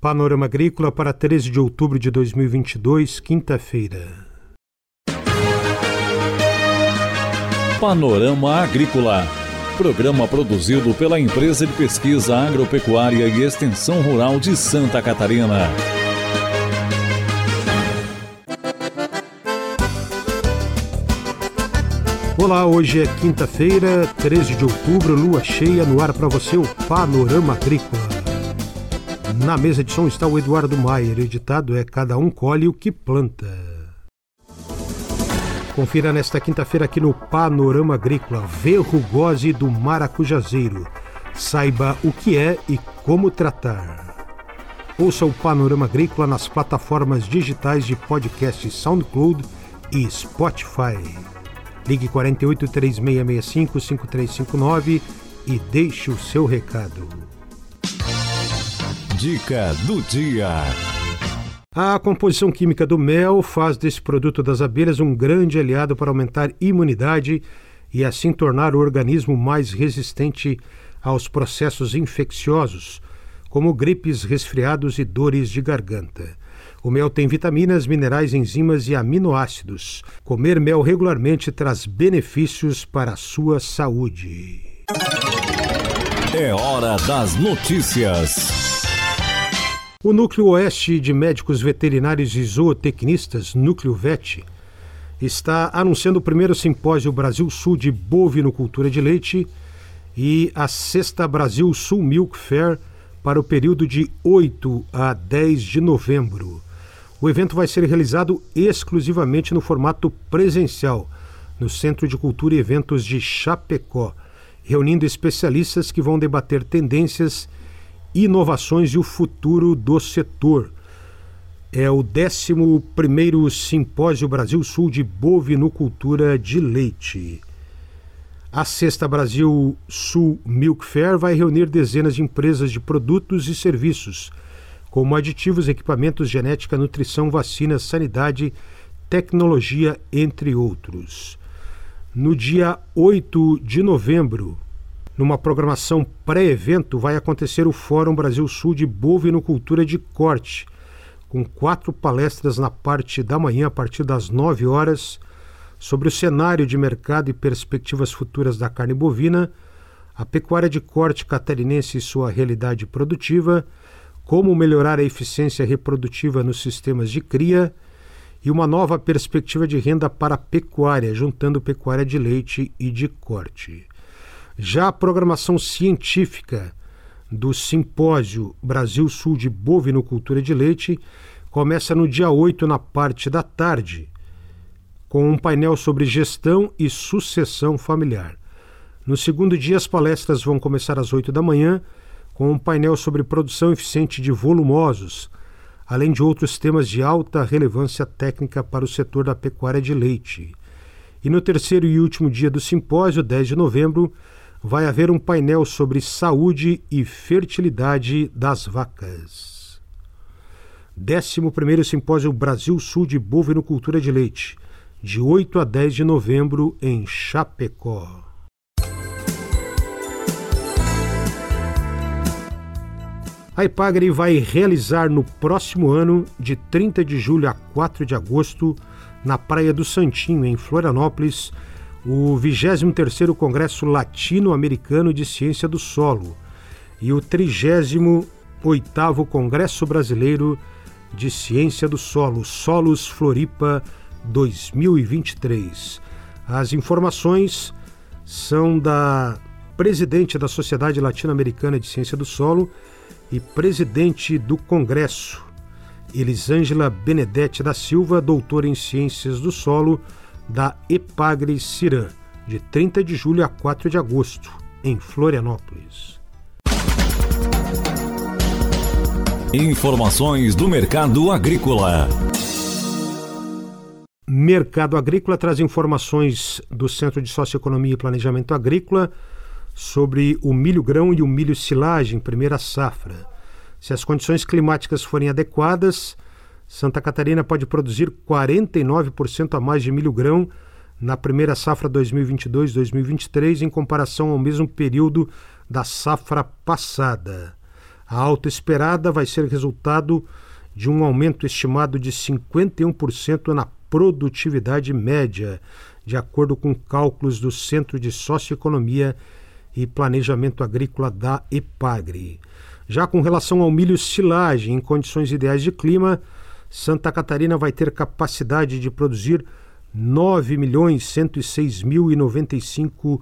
Panorama Agrícola para 13 de outubro de 2022, quinta-feira. Panorama Agrícola. Programa produzido pela Empresa de Pesquisa Agropecuária e Extensão Rural de Santa Catarina. Olá, hoje é quinta-feira, 13 de outubro, lua cheia no ar para você o Panorama Agrícola. Na mesa de som está o Eduardo Maier, editado é Cada um colhe o que planta. Confira nesta quinta-feira aqui no Panorama Agrícola, verrugose do maracujazeiro. Saiba o que é e como tratar. Ouça o Panorama Agrícola nas plataformas digitais de podcast SoundCloud e Spotify. Ligue 48 3665 5359 e deixe o seu recado. Dica do dia. A composição química do mel faz desse produto das abelhas um grande aliado para aumentar imunidade e assim tornar o organismo mais resistente aos processos infecciosos, como gripes, resfriados e dores de garganta. O mel tem vitaminas, minerais, enzimas e aminoácidos. Comer mel regularmente traz benefícios para a sua saúde. É hora das notícias. O Núcleo Oeste de Médicos Veterinários e Zootecnistas, Núcleo VET, está anunciando o primeiro simpósio Brasil Sul de bovinocultura de leite e a sexta Brasil Sul Milk Fair para o período de 8 a 10 de novembro. O evento vai ser realizado exclusivamente no formato presencial, no Centro de Cultura e Eventos de Chapecó, reunindo especialistas que vão debater tendências inovações e o futuro do setor. É o 11 Simpósio Brasil Sul de Bovinocultura de Leite. A Sexta Brasil Sul Milk Fair vai reunir dezenas de empresas de produtos e serviços, como aditivos, equipamentos, genética, nutrição, vacinas, sanidade, tecnologia, entre outros. No dia 8 de novembro, numa programação pré-evento, vai acontecer o Fórum Brasil Sul de Bovinocultura de Corte, com quatro palestras na parte da manhã, a partir das 9 horas, sobre o cenário de mercado e perspectivas futuras da carne bovina, a pecuária de corte catarinense e sua realidade produtiva, como melhorar a eficiência reprodutiva nos sistemas de cria e uma nova perspectiva de renda para a pecuária, juntando pecuária de leite e de corte. Já a programação científica do Simpósio Brasil Sul de Bovinocultura de Leite começa no dia 8, na parte da tarde, com um painel sobre gestão e sucessão familiar. No segundo dia, as palestras vão começar às 8 da manhã, com um painel sobre produção eficiente de volumosos, além de outros temas de alta relevância técnica para o setor da pecuária de leite. E no terceiro e último dia do simpósio, 10 de novembro, vai haver um painel sobre saúde e fertilidade das vacas. 11 Simpósio Brasil Sul de Bovinocultura de Leite, de 8 a 10 de novembro, em Chapecó. A Ipagre vai realizar no próximo ano, de 30 de julho a 4 de agosto, na Praia do Santinho, em Florianópolis, o 23º Congresso Latino-Americano de Ciência do Solo e o 38º Congresso Brasileiro de Ciência do Solo, Solos Floripa 2023. As informações são da presidente da Sociedade Latino-Americana de Ciência do Solo e presidente do Congresso, Elisângela Benedetti da Silva, doutora em Ciências do Solo, da Epagre Cirã, de 30 de julho a 4 de agosto, em Florianópolis. Informações do mercado agrícola. Mercado Agrícola traz informações do Centro de Socioeconomia e Planejamento Agrícola sobre o milho grão e o milho silagem, primeira safra. Se as condições climáticas forem adequadas, Santa Catarina pode produzir 49% a mais de milho grão na primeira safra 2022-2023 em comparação ao mesmo período da safra passada. A alta esperada vai ser resultado de um aumento estimado de 51% na produtividade média, de acordo com cálculos do Centro de Socioeconomia e Planejamento Agrícola da EPAGRE. Já com relação ao milho silagem em condições ideais de clima, Santa Catarina vai ter capacidade de produzir 9 milhões 106 mil e 95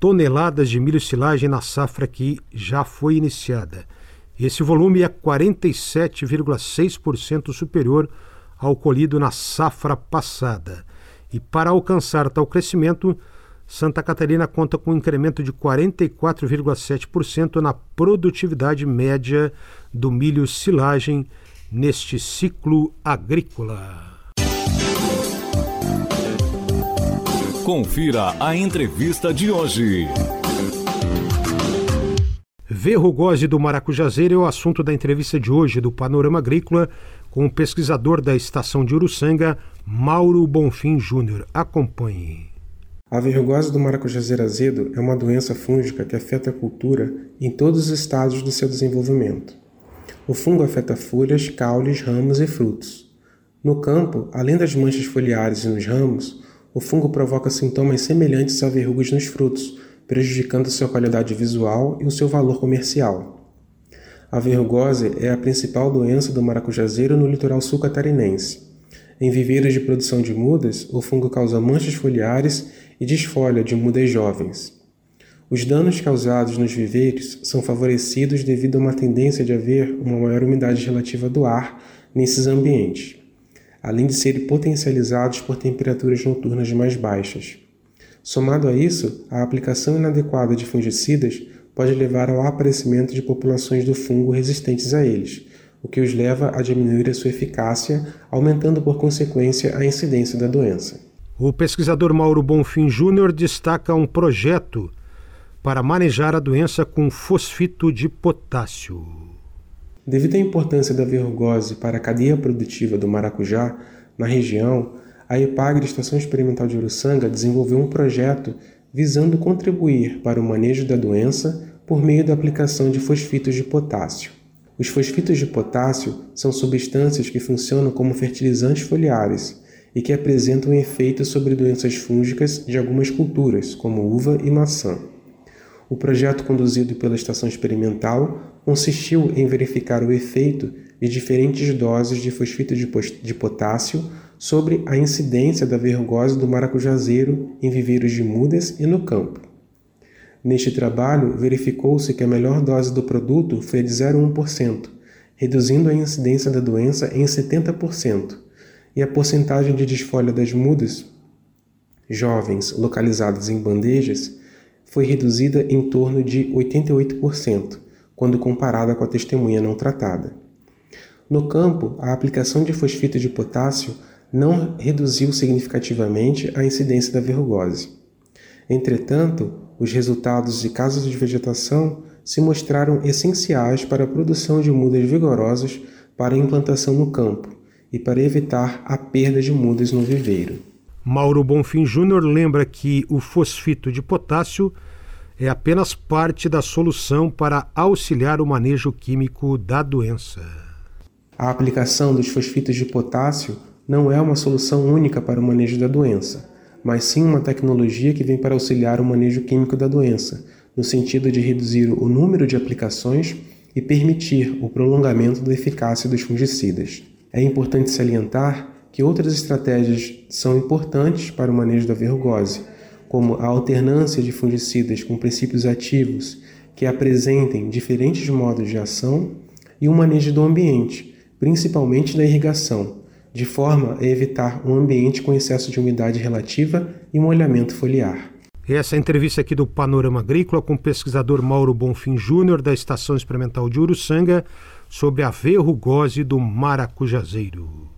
toneladas de milho silagem na safra que já foi iniciada. Esse volume é 47,6% superior ao colhido na safra passada. E para alcançar tal crescimento, Santa Catarina conta com um incremento de 44,7% na produtividade média do milho silagem neste ciclo agrícola. Confira a entrevista de hoje. Verrugose do Maracujazeiro é o assunto da entrevista de hoje do Panorama Agrícola com o pesquisador da estação de Uruçanga, Mauro Bonfim Júnior. Acompanhe. A verrugose do maracujazeiro azedo é uma doença fúngica que afeta a cultura em todos os estágios do seu desenvolvimento. O fungo afeta folhas, caules, ramos e frutos. No campo, além das manchas foliares e nos ramos, o fungo provoca sintomas semelhantes a verrugas nos frutos, prejudicando sua qualidade visual e o seu valor comercial. A verrugose é a principal doença do maracujazeiro no litoral sul catarinense. Em viveiros de produção de mudas, o fungo causa manchas foliares e desfolha de mudas jovens. Os danos causados nos viveiros são favorecidos devido a uma tendência de haver uma maior umidade relativa do ar nesses ambientes além de serem potencializados por temperaturas noturnas mais baixas. Somado a isso, a aplicação inadequada de fungicidas pode levar ao aparecimento de populações do fungo resistentes a eles, o que os leva a diminuir a sua eficácia, aumentando por consequência a incidência da doença. O pesquisador Mauro Bonfim Júnior destaca um projeto para manejar a doença com fosfito de potássio. Devido à importância da verrugose para a cadeia produtiva do maracujá na região, a EPAGRE Estação Experimental de Uruçanga desenvolveu um projeto visando contribuir para o manejo da doença por meio da aplicação de fosfitos de potássio. Os fosfitos de potássio são substâncias que funcionam como fertilizantes foliares e que apresentam efeito sobre doenças fúngicas de algumas culturas, como uva e maçã. O projeto conduzido pela estação experimental consistiu em verificar o efeito de diferentes doses de fosfito de potássio sobre a incidência da verrugose do maracujazeiro em viveiros de mudas e no campo. Neste trabalho, verificou-se que a melhor dose do produto foi de 0,1%, reduzindo a incidência da doença em 70%, e a porcentagem de desfolha das mudas jovens localizadas em bandejas foi reduzida em torno de 88%, quando comparada com a testemunha não tratada. No campo, a aplicação de fosfito de potássio não reduziu significativamente a incidência da verrugose. Entretanto, os resultados de casos de vegetação se mostraram essenciais para a produção de mudas vigorosas para implantação no campo e para evitar a perda de mudas no viveiro. Mauro Bonfim Júnior lembra que o fosfito de potássio é apenas parte da solução para auxiliar o manejo químico da doença. A aplicação dos fosfitos de potássio não é uma solução única para o manejo da doença, mas sim uma tecnologia que vem para auxiliar o manejo químico da doença, no sentido de reduzir o número de aplicações e permitir o prolongamento da eficácia dos fungicidas. É importante salientar que outras estratégias são importantes para o manejo da verrugose, como a alternância de fungicidas com princípios ativos que apresentem diferentes modos de ação e o manejo do ambiente, principalmente da irrigação, de forma a evitar um ambiente com excesso de umidade relativa e molhamento foliar. Essa é entrevista aqui do Panorama Agrícola com o pesquisador Mauro Bonfim Júnior da Estação Experimental de Uruçanga sobre a verrugose do maracujazeiro.